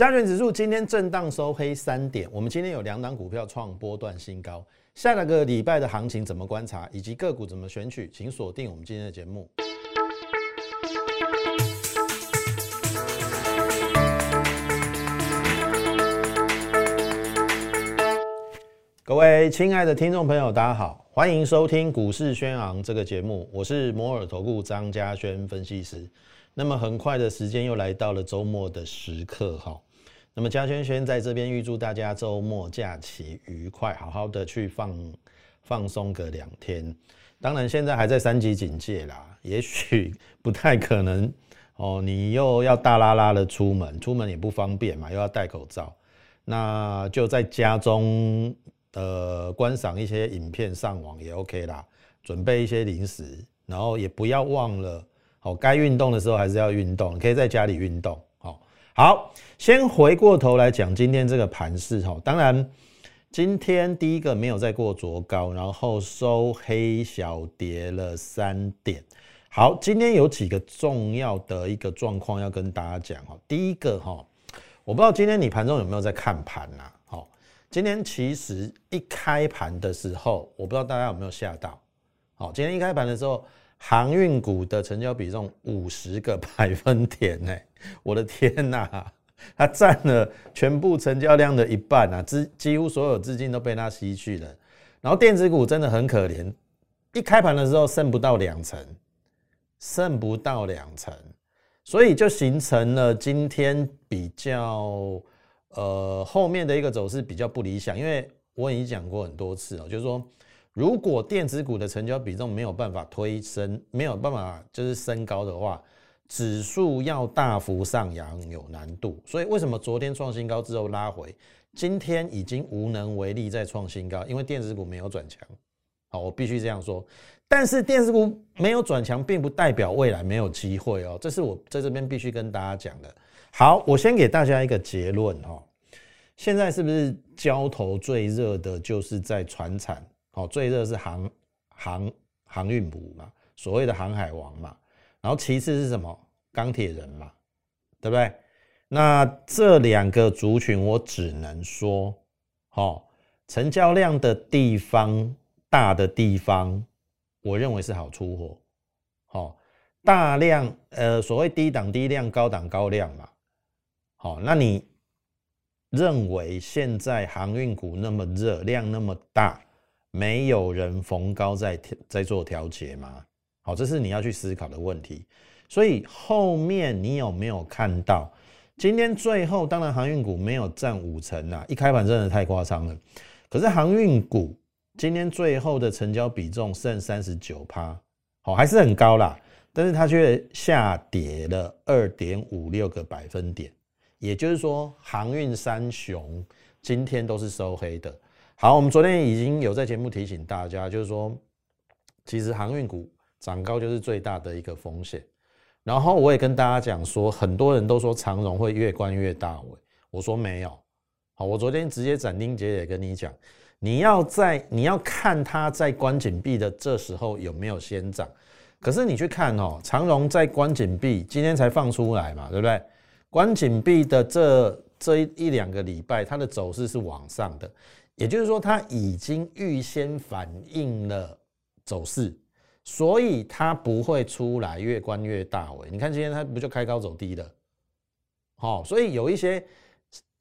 加权指数今天震荡收黑三点，我们今天有两档股票创波段新高。下个礼拜的行情怎么观察，以及个股怎么选取，请锁定我们今天的节目。各位亲爱的听众朋友，大家好，欢迎收听股市宣昂这个节目，我是摩尔投顾张家轩分析师。那么很快的时间又来到了周末的时刻哈。那么嘉轩轩在这边预祝大家周末假期愉快，好好的去放放松个两天。当然现在还在三级警戒啦，也许不太可能哦。你又要大拉拉的出门，出门也不方便嘛，又要戴口罩，那就在家中呃观赏一些影片、上网也 OK 啦。准备一些零食，然后也不要忘了。哦，该运动的时候还是要运动，可以在家里运动。好，先回过头来讲今天这个盘势哈。当然，今天第一个没有再过昨高，然后收黑小跌了三点。好，今天有几个重要的一个状况要跟大家讲哈。第一个哈，我不知道今天你盘中有没有在看盘呐？好，今天其实一开盘的时候，我不知道大家有没有吓到。好，今天一开盘的时候。航运股的成交比重五十个百分点呢，我的天呐，它占了全部成交量的一半啊，资几乎所有资金都被它吸去了。然后电子股真的很可怜，一开盘的时候剩不到两成，剩不到两成，所以就形成了今天比较呃后面的一个走势比较不理想，因为我已经讲过很多次了，就是说。如果电子股的成交比重没有办法推升，没有办法就是升高的话，指数要大幅上扬有难度。所以为什么昨天创新高之后拉回，今天已经无能为力再创新高？因为电子股没有转强。好，我必须这样说。但是电子股没有转强，并不代表未来没有机会哦。这是我在这边必须跟大家讲的。好，我先给大家一个结论哈。现在是不是交投最热的就是在船产？好，最热是航航航运股嘛，所谓的航海王嘛，然后其次是什么？钢铁人嘛，对不对？那这两个族群，我只能说，好，成交量的地方大的地方，我认为是好出货，好，大量呃，所谓低档低量，高档高量嘛，好，那你认为现在航运股那么热，量那么大？没有人逢高在在做调节吗？好，这是你要去思考的问题。所以后面你有没有看到？今天最后当然航运股没有占五成啊，一开盘真的太夸张了。可是航运股今天最后的成交比重剩三十九趴，好还是很高啦，但是它却下跌了二点五六个百分点。也就是说，航运三雄今天都是收黑的。好，我们昨天已经有在节目提醒大家，就是说，其实航运股涨高就是最大的一个风险。然后我也跟大家讲说，很多人都说长荣会越关越大尾，我说没有。好，我昨天直接斩钉截铁跟你讲，你要在你要看它在关紧闭的这时候有没有先涨。可是你去看哦，长荣在关紧闭今天才放出来嘛，对不对？关紧闭的这这一一两个礼拜，它的走势是往上的。也就是说，它已经预先反映了走势，所以它不会出来越关越大尾。你看今天它不就开高走低的？好，所以有一些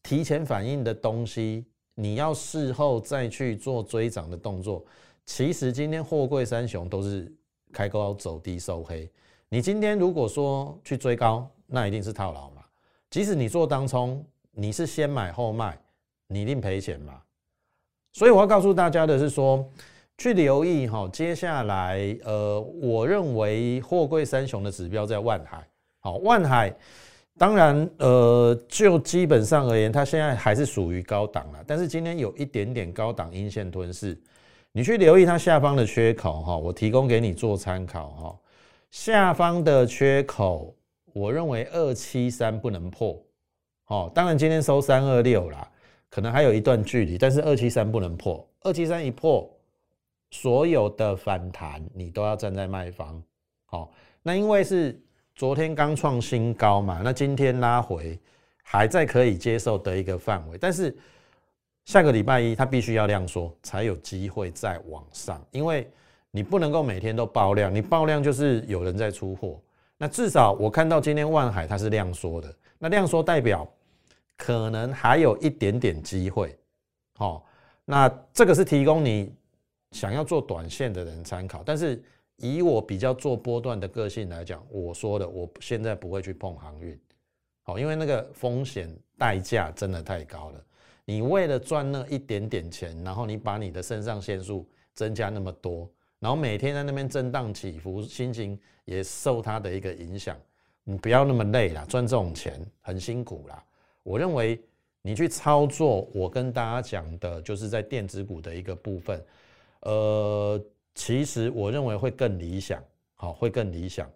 提前反应的东西，你要事后再去做追涨的动作。其实今天货柜三雄都是开高走低收黑。你今天如果说去追高，那一定是套牢嘛。即使你做当冲，你是先买后卖，你一定赔钱嘛。所以我要告诉大家的是说，去留意哈，接下来呃，我认为货柜三雄的指标在万海，好，万海当然呃，就基本上而言，它现在还是属于高档了，但是今天有一点点高档阴线吞噬，你去留意它下方的缺口哈，我提供给你做参考哈，下方的缺口，我认为二七三不能破，好，当然今天收三二六啦。可能还有一段距离，但是二七三不能破，二七三一破，所有的反弹你都要站在卖方。好，那因为是昨天刚创新高嘛，那今天拉回还在可以接受的一个范围，但是下个礼拜一它必须要量缩，才有机会再往上，因为你不能够每天都爆量，你爆量就是有人在出货。那至少我看到今天万海它是量缩的，那量缩代表可能还有一点点机会，好，那这个是提供你想要做短线的人参考，但是以我比较做波段的个性来讲，我说的我现在不会去碰航运。好，因为那个风险代价真的太高了。你为了赚那一点点钱，然后你把你的肾上腺素增加那么多，然后每天在那边震荡起伏，心情也受它的一个影响。你不要那么累啦，赚这种钱很辛苦啦。我认为你去操作，我跟大家讲的就是在电子股的一个部分，呃，其实我认为会更理想，好，会更理想。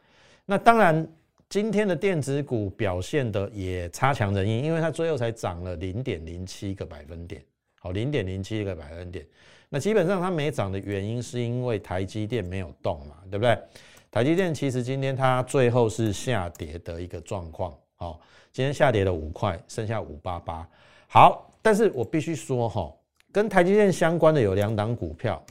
那当然。今天的电子股表现的也差强人意，因为它最后才涨了零点零七个百分点，好，零点零七个百分点。那基本上它没涨的原因是因为台积电没有动嘛，对不对？台积电其实今天它最后是下跌的一个状况，好，今天下跌了五块，剩下五八八。好，但是我必须说哈，跟台积电相关的有两档股票，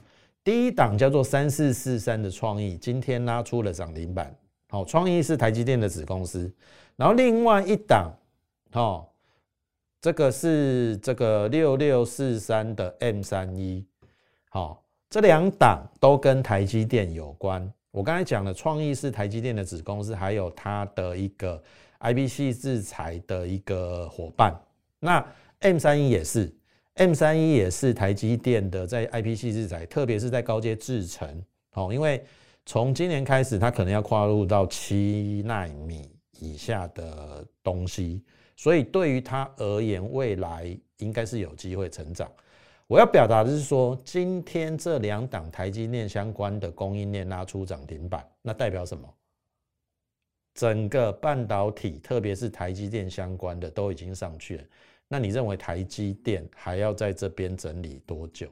第一档叫做三四四三的创意，今天拉出了涨停板。好，创意是台积电的子公司，然后另外一档，哦，这个是这个六六四三的 M 三一，好，这两档都跟台积电有关。我刚才讲了，创意是台积电的子公司，还有它的一个 IPC 制裁的一个伙伴。那 M 三一也是，M 三一也是台积电的在 IPC 制裁，特别是在高阶制程，好，因为。从今年开始，它可能要跨入到七纳米以下的东西，所以对于它而言，未来应该是有机会成长。我要表达的是说，今天这两档台积电相关的供应链拉出涨停板，那代表什么？整个半导体，特别是台积电相关的都已经上去了。那你认为台积电还要在这边整理多久？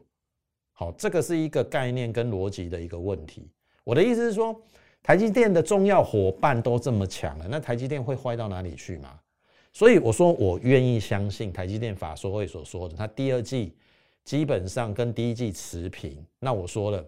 好，这个是一个概念跟逻辑的一个问题。我的意思是说，台积电的重要伙伴都这么强了，那台积电会坏到哪里去吗？所以我说，我愿意相信台积电法说会所说的，它第二季基本上跟第一季持平。那我说了，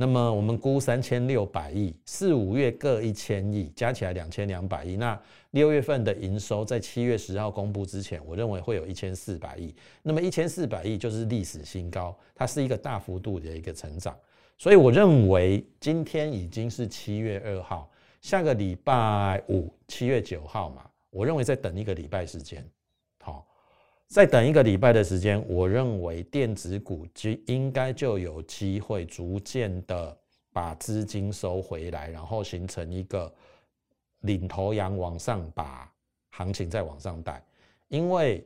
那么我们估三千六百亿，四五月各一千亿，加起来两千两百亿。那六月份的营收在七月十号公布之前，我认为会有一千四百亿。那么一千四百亿就是历史新高，它是一个大幅度的一个成长。所以我认为今天已经是七月二号，下个礼拜五七月九号嘛，我认为再等一个礼拜时间，再等一个礼拜的时间，我认为电子股就应该就有机会逐渐的把资金收回来，然后形成一个领头羊往上把行情再往上带。因为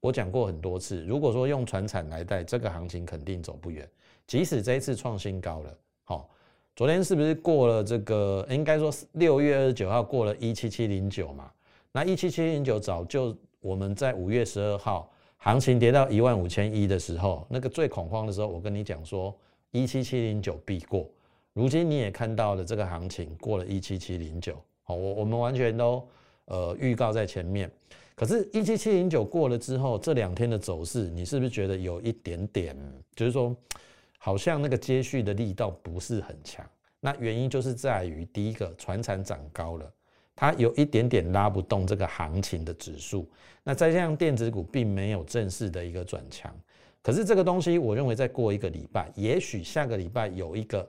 我讲过很多次，如果说用船产来带，这个行情肯定走不远。即使这一次创新高了，好，昨天是不是过了这个？应该说六月二十九号过了一七七零九嘛？那一七七零九早就我们在五月十二号行情跌到一万五千一的时候，那个最恐慌的时候，我跟你讲说一七七零九必过。如今你也看到了这个行情过了一七七零九，好，我我们完全都呃预告在前面。可是，一七七零九过了之后，这两天的走势，你是不是觉得有一点点，就是说？好像那个接续的力道不是很强，那原因就是在于第一个，船产涨高了，它有一点点拉不动这个行情的指数。那再加上电子股并没有正式的一个转强，可是这个东西，我认为再过一个礼拜，也许下个礼拜有一个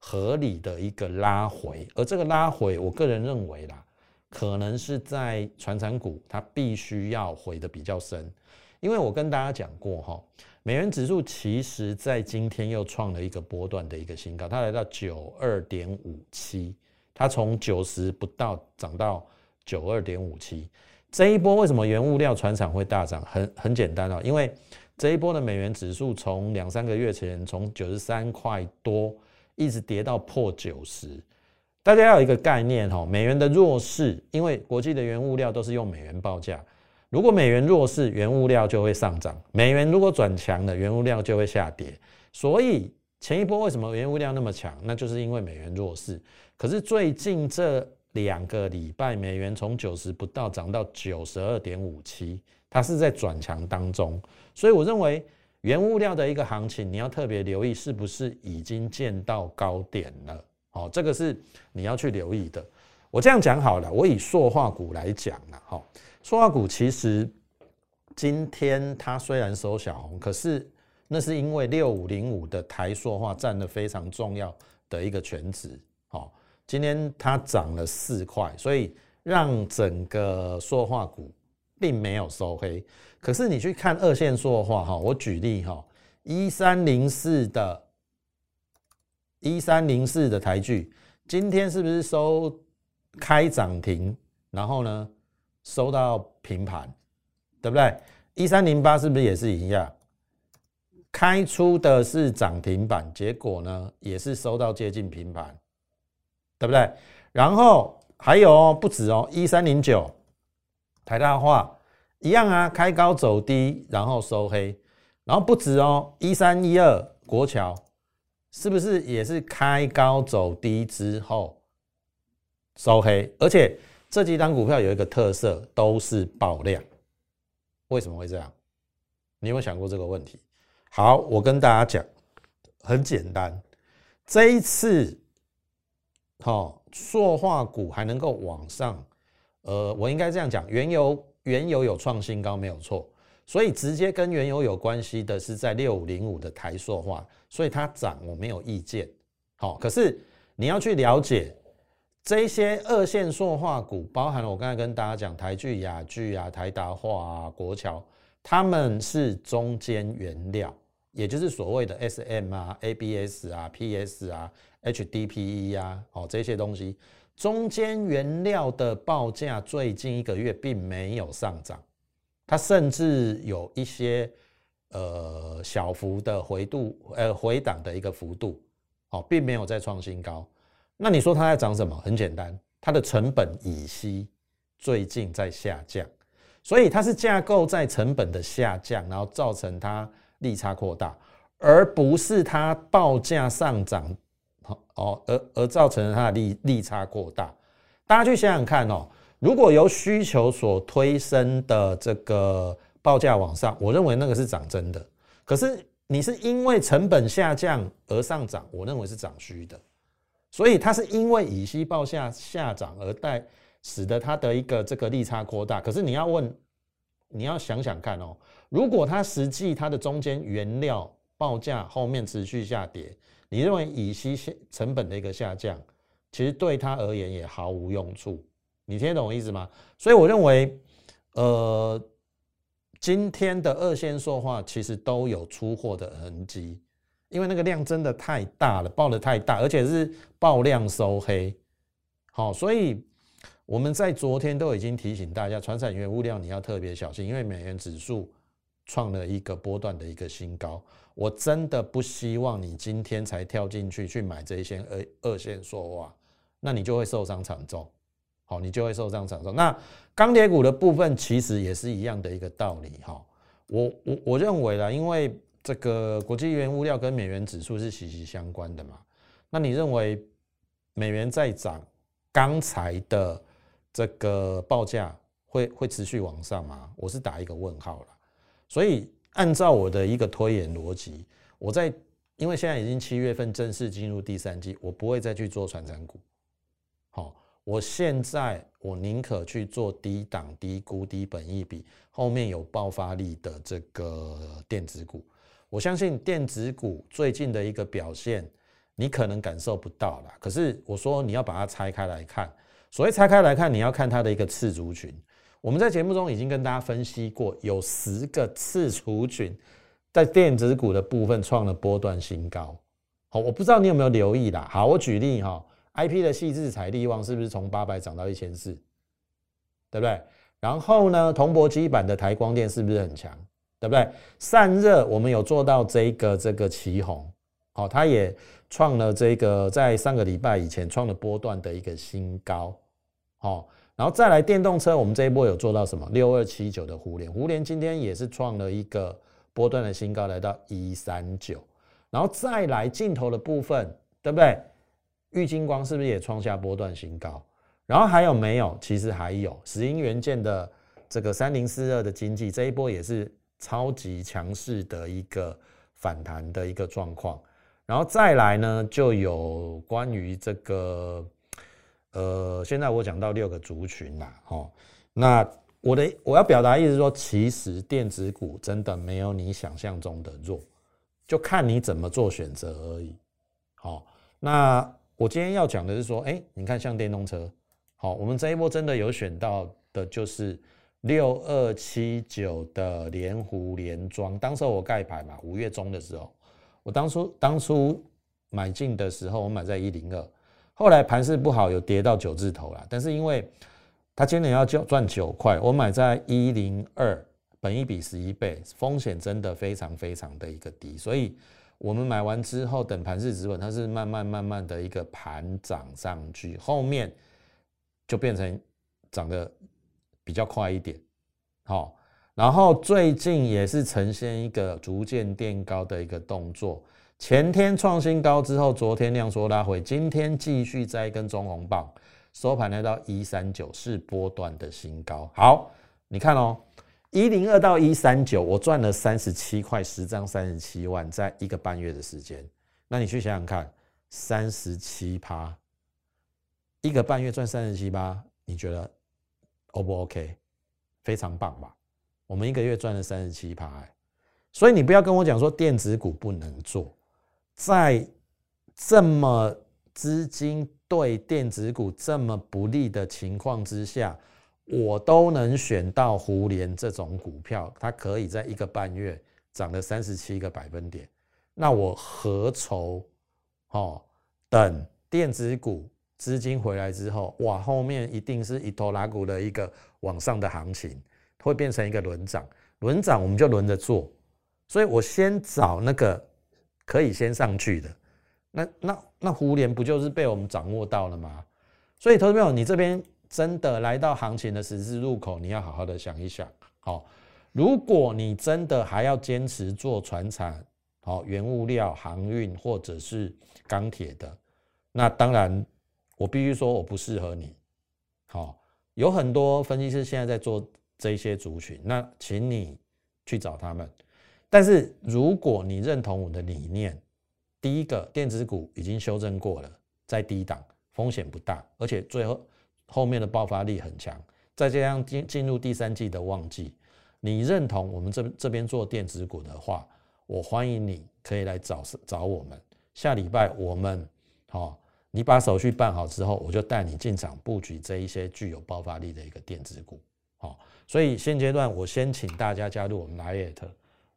合理的一个拉回，而这个拉回，我个人认为啦，可能是在传产股它必须要回的比较深，因为我跟大家讲过哈。美元指数其实在今天又创了一个波段的一个新高，它来到九二点五七，它从九十不到涨到九二点五七。这一波为什么原物料船厂会大涨？很很简单哦，因为这一波的美元指数从两三个月前从九十三块多一直跌到破九十。大家要有一个概念哈，美元的弱势，因为国际的原物料都是用美元报价。如果美元弱势，原物料就会上涨；美元如果转强了，原物料就会下跌。所以前一波为什么原物料那么强？那就是因为美元弱势。可是最近这两个礼拜，美元从九十不到涨到九十二点五七，它是在转强当中，所以我认为原物料的一个行情，你要特别留意是不是已经见到高点了。好，这个是你要去留意的。我这样讲好了，我以塑化股来讲了。哈，塑化股其实今天它虽然收小红，可是那是因为六五零五的台塑化占了非常重要的一个全值。今天它涨了四块，所以让整个塑化股并没有收黑。可是你去看二线塑化哈，我举例哈，一三零四的，一三零四的台剧，今天是不是收？开涨停，然后呢，收到平盘，对不对？一三零八是不是也是一样？开出的是涨停板，结果呢，也是收到接近平盘，对不对？然后还有哦，不止哦，一三零九台大化一样啊，开高走低，然后收黑，然后不止哦，一三一二国桥是不是也是开高走低之后？收黑，而且这几档股票有一个特色，都是爆量。为什么会这样？你有没有想过这个问题？好，我跟大家讲，很简单。这一次，好，塑化股还能够往上，呃，我应该这样讲，原油原油有创新高没有错，所以直接跟原油有关系的是在六五零五的台塑化，所以它涨我没有意见。好，可是你要去了解。这些二线塑化股，包含了我刚才跟大家讲台剧、雅剧啊、台达化啊、国桥，他们是中间原料，也就是所谓的 SM 啊、ABS 啊、PS 啊、HDPE 啊，哦这些东西，中间原料的报价最近一个月并没有上涨，它甚至有一些呃小幅的回度呃回档的一个幅度，哦，并没有再创新高。那你说它在涨什么？很简单，它的成本乙烯最近在下降，所以它是架构在成本的下降，然后造成它利差扩大，而不是它报价上涨，哦，而而造成它的利利差扩大。大家去想想看哦，如果由需求所推升的这个报价往上，我认为那个是涨真的。可是你是因为成本下降而上涨，我认为是涨虚的。所以它是因为乙烯报价下涨而带，使得它的一个这个利差扩大。可是你要问，你要想想看哦，如果它实际它的中间原料报价后面持续下跌，你认为乙烯成本的一个下降，其实对它而言也毫无用处。你听得懂我意思吗？所以我认为，呃，今天的二线说话其实都有出货的痕迹。因为那个量真的太大了，爆的太大，而且是爆量收黑，好，所以我们在昨天都已经提醒大家，传产原物料你要特别小心，因为美元指数创了一个波段的一个新高，我真的不希望你今天才跳进去去买这一些二二线说话，那你就会受伤惨重，好，你就会受伤惨重。那钢铁股的部分其实也是一样的一个道理，哈，我我我认为啦，因为。这个国际原物料跟美元指数是息息相关的嘛？那你认为美元在涨，钢材的这个报价会会持续往上吗？我是打一个问号了。所以按照我的一个推演逻辑，我在因为现在已经七月份正式进入第三季，我不会再去做传产股。好，我现在我宁可去做低档、低估、低本益比，后面有爆发力的这个电子股。我相信电子股最近的一个表现，你可能感受不到了。可是我说你要把它拆开来看，所谓拆开来看，你要看它的一个次族群。我们在节目中已经跟大家分析过，有十个次除菌在电子股的部分创了波段新高。好，我不知道你有没有留意啦。好，我举例哈，I P 的细致彩利旺是不是从八百涨到一千四，对不对？然后呢，铜箔基板的台光电是不是很强？对不对？散热我们有做到这个这个旗红，好，它也创了这个在上个礼拜以前创了波段的一个新高，好，然后再来电动车，我们这一波有做到什么？六二七九的互联，互联今天也是创了一个波段的新高，来到一三九，然后再来镜头的部分，对不对？玉金光是不是也创下波段新高？然后还有没有？其实还有石英元件的这个三零四二的经济，这一波也是超级强势的一个反弹的一个状况。然后再来呢，就有关于这个，呃，现在我讲到六个族群啦，哦，那我的我要表达意思说，其实电子股真的没有你想象中的弱，就看你怎么做选择而已。好，那我今天要讲的是说，哎，你看像电动车。好，我们这一波真的有选到的，就是六二七九的连湖连庄。当时我盖牌嘛，五月中的时候，我当初当初买进的时候，我买在一零二，后来盘势不好，有跌到九字头了。但是因为它今年要赚赚九块，我买在一零二，本一比十一倍，风险真的非常非常的一个低。所以我们买完之后，等盘势止稳，它是慢慢慢慢的一个盘涨上去，后面。就变成涨得比较快一点，好，然后最近也是呈现一个逐渐垫高的一个动作。前天创新高之后，昨天量缩拉回，今天继续再一根中红棒，收盘来到一三九，是波段的新高。好，你看哦，一零二到一三九，我赚了三十七块十张，三十七万，在一个半月的时间。那你去想想看，三十七趴。一个半月赚三十七趴，你觉得 O 不 OK？非常棒吧？我们一个月赚了三十七趴，所以你不要跟我讲说电子股不能做，在这么资金对电子股这么不利的情况之下，我都能选到胡联这种股票，它可以在一个半月涨了三十七个百分点，那我何愁？哦，等电子股。资金回来之后，哇，后面一定是一头拉股的一个往上的行情，会变成一个轮涨，轮涨我们就轮着做，所以我先找那个可以先上去的，那那那互联不就是被我们掌握到了吗？所以投资朋友，你这边真的来到行情的十字路口，你要好好的想一想，好，如果你真的还要坚持做船产，好，原物料、航运或者是钢铁的，那当然。我必须说，我不适合你。好，有很多分析师现在在做这些族群，那请你去找他们。但是如果你认同我的理念，第一个电子股已经修正过了，在低档，风险不大，而且最后后面的爆发力很强。再加上进进入第三季的旺季，你认同我们这这边做电子股的话，我欢迎你可以来找找我们。下礼拜我们好。你把手续办好之后，我就带你进场布局这一些具有爆发力的一个电子股。好，所以现阶段我先请大家加入我们 l i t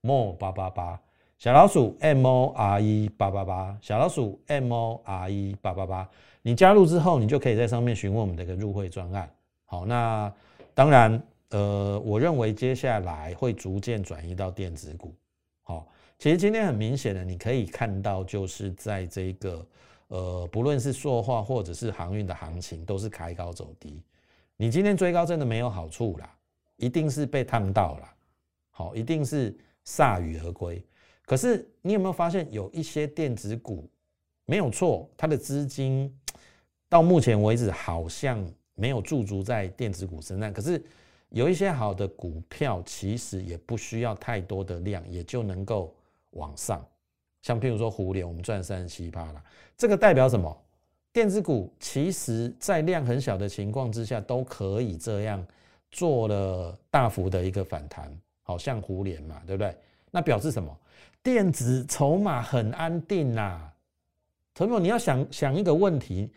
mo 八八八小老鼠 M O R E 八八八小老鼠 M O R E 八八八。你加入之后，你就可以在上面询问我们的一个入会专案。好，那当然，呃，我认为接下来会逐渐转移到电子股。好，其实今天很明显的，你可以看到，就是在这个。呃，不论是塑化或者是航运的行情，都是开高走低。你今天追高真的没有好处啦，一定是被烫到了，好，一定是铩羽而归。可是你有没有发现，有一些电子股没有错，它的资金到目前为止好像没有驻足在电子股身上。可是有一些好的股票，其实也不需要太多的量，也就能够往上。像譬如说，互联我们赚三十七趴了，这个代表什么？电子股其实在量很小的情况之下，都可以这样做了大幅的一个反弹，好像互联嘛，对不对？那表示什么？电子筹码很安定呐。陈总，你要想想一个问题，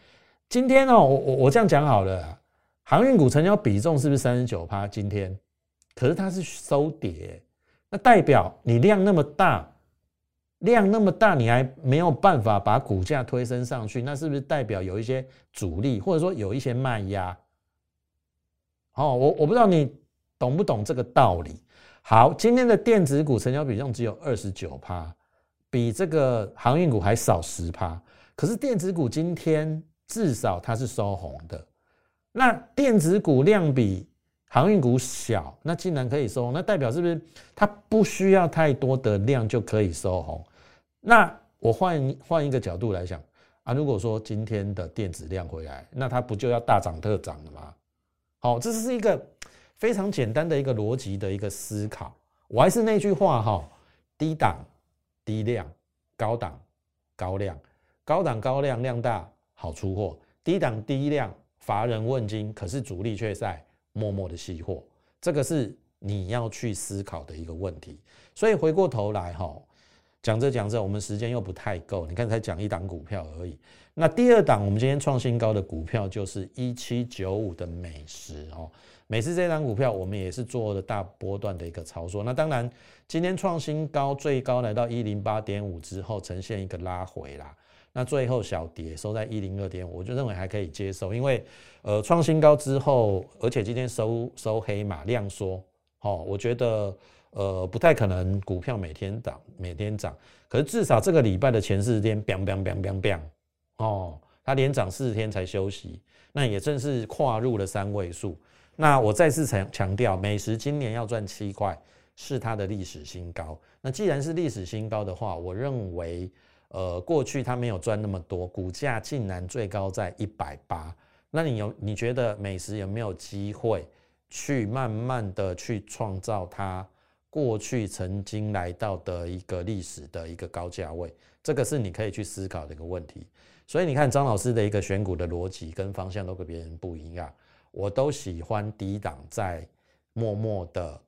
今天哦，我我我这样讲好了，航运股成交比重是不是三十九趴？今天，可是它是收跌，那代表你量那么大。量那么大，你还没有办法把股价推升上去，那是不是代表有一些阻力，或者说有一些卖压？哦，我我不知道你懂不懂这个道理。好，今天的电子股成交比重只有二十九趴，比这个航运股还少十趴。可是电子股今天至少它是收红的。那电子股量比航运股小，那竟然可以收红，那代表是不是它不需要太多的量就可以收红？那我换换一个角度来想，啊，如果说今天的电子量回来，那它不就要大涨特涨了吗？好，这是一个非常简单的一个逻辑的一个思考。我还是那句话哈，低档低量，高档高量，高档高量量大好出货，低档低量乏人问津，可是主力却在默默的吸货，这个是你要去思考的一个问题。所以回过头来哈。讲着讲着，我们时间又不太够。你看，才讲一档股票而已。那第二档，我们今天创新高的股票就是一七九五的美食哦。美食这档股票，我们也是做了大波段的一个操作。那当然，今天创新高，最高来到一零八点五之后，呈现一个拉回啦。那最后小跌收在一零二点五，我就认为还可以接受。因为呃，创新高之后，而且今天收收黑马量缩，哦，我觉得。呃，不太可能股票每天涨，每天涨。可是至少这个礼拜的前四天，biang biang biang biang biang，哦，它连涨四天才休息，那也正是跨入了三位数。那我再次强强调，美食今年要赚七块，是它的历史新高。那既然是历史新高的话，我认为，呃，过去它没有赚那么多，股价竟然最高在一百八。那你有你觉得美食有没有机会去慢慢的去创造它？过去曾经来到的一个历史的一个高价位，这个是你可以去思考的一个问题。所以你看张老师的一个选股的逻辑跟方向都跟别人不一样。我都喜欢低档在默默的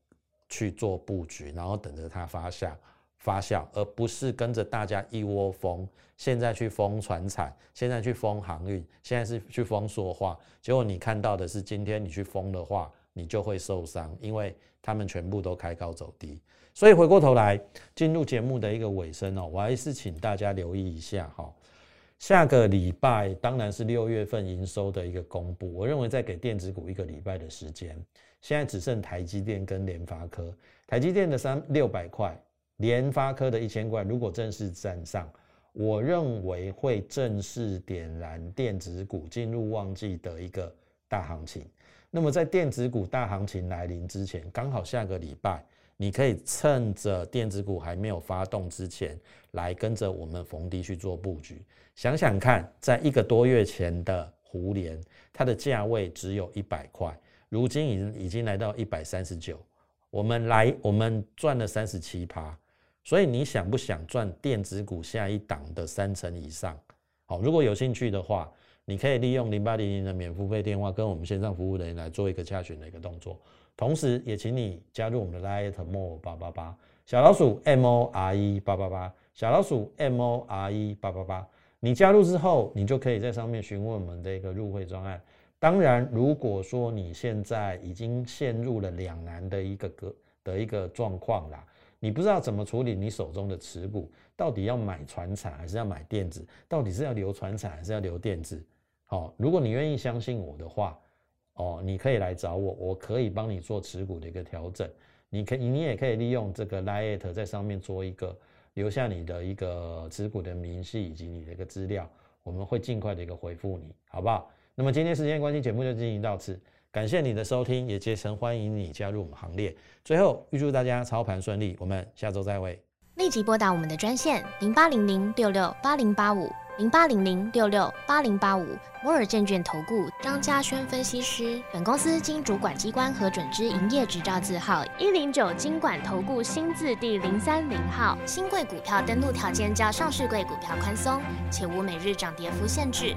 去做布局，然后等着它发酵发酵，而不是跟着大家一窝蜂。现在去封船产，现在去封航运，现在是去封塑化，结果你看到的是今天你去封的话。你就会受伤，因为他们全部都开高走低，所以回过头来进入节目的一个尾声哦，我还是请大家留意一下哈。下个礼拜当然是六月份营收的一个公布，我认为再给电子股一个礼拜的时间，现在只剩台积电跟联发科，台积电的三六百块，联发科的一千块，如果正式站上，我认为会正式点燃电子股进入旺季的一个大行情。那么在电子股大行情来临之前，刚好下个礼拜，你可以趁着电子股还没有发动之前，来跟着我们逢低去做布局。想想看，在一个多月前的胡联，它的价位只有一百块，如今已经已经来到一百三十九，我们来我们赚了三十七趴。所以你想不想赚电子股下一档的三成以上？好，如果有兴趣的话。你可以利用零八零零的免付费电话跟我们线上服务人员来做一个洽询的一个动作，同时也请你加入我们的 Lite More 八八八小老鼠 M O R E 八八八小老鼠 M O R E 八八八，你加入之后，你就可以在上面询问我们的一个入会专案。当然，如果说你现在已经陷入了两难的一个个的一个状况啦，你不知道怎么处理你手中的持股，到底要买船产还是要买电子，到底是要留船产还是要留电子？好，如果你愿意相信我的话，哦，你可以来找我，我可以帮你做持股的一个调整。你可以，你也可以利用这个 Lite 在上面做一个留下你的一个持股的明细以及你的一个资料，我们会尽快的一个回复你，好不好？那么今天时间关系，节目就进行到此，感谢你的收听，也竭诚欢迎你加入我们行列。最后预祝大家操盘顺利，我们下周再会。立即拨打我们的专线零八零零六六八零八五。零八零零六六八零八五摩尔证券投顾张嘉轩分析师，本公司经主管机关核准之营业执照字号一零九金管投顾新字第零三零号。新贵股票登录条件较上市贵股票宽松，且无每日涨跌幅限制。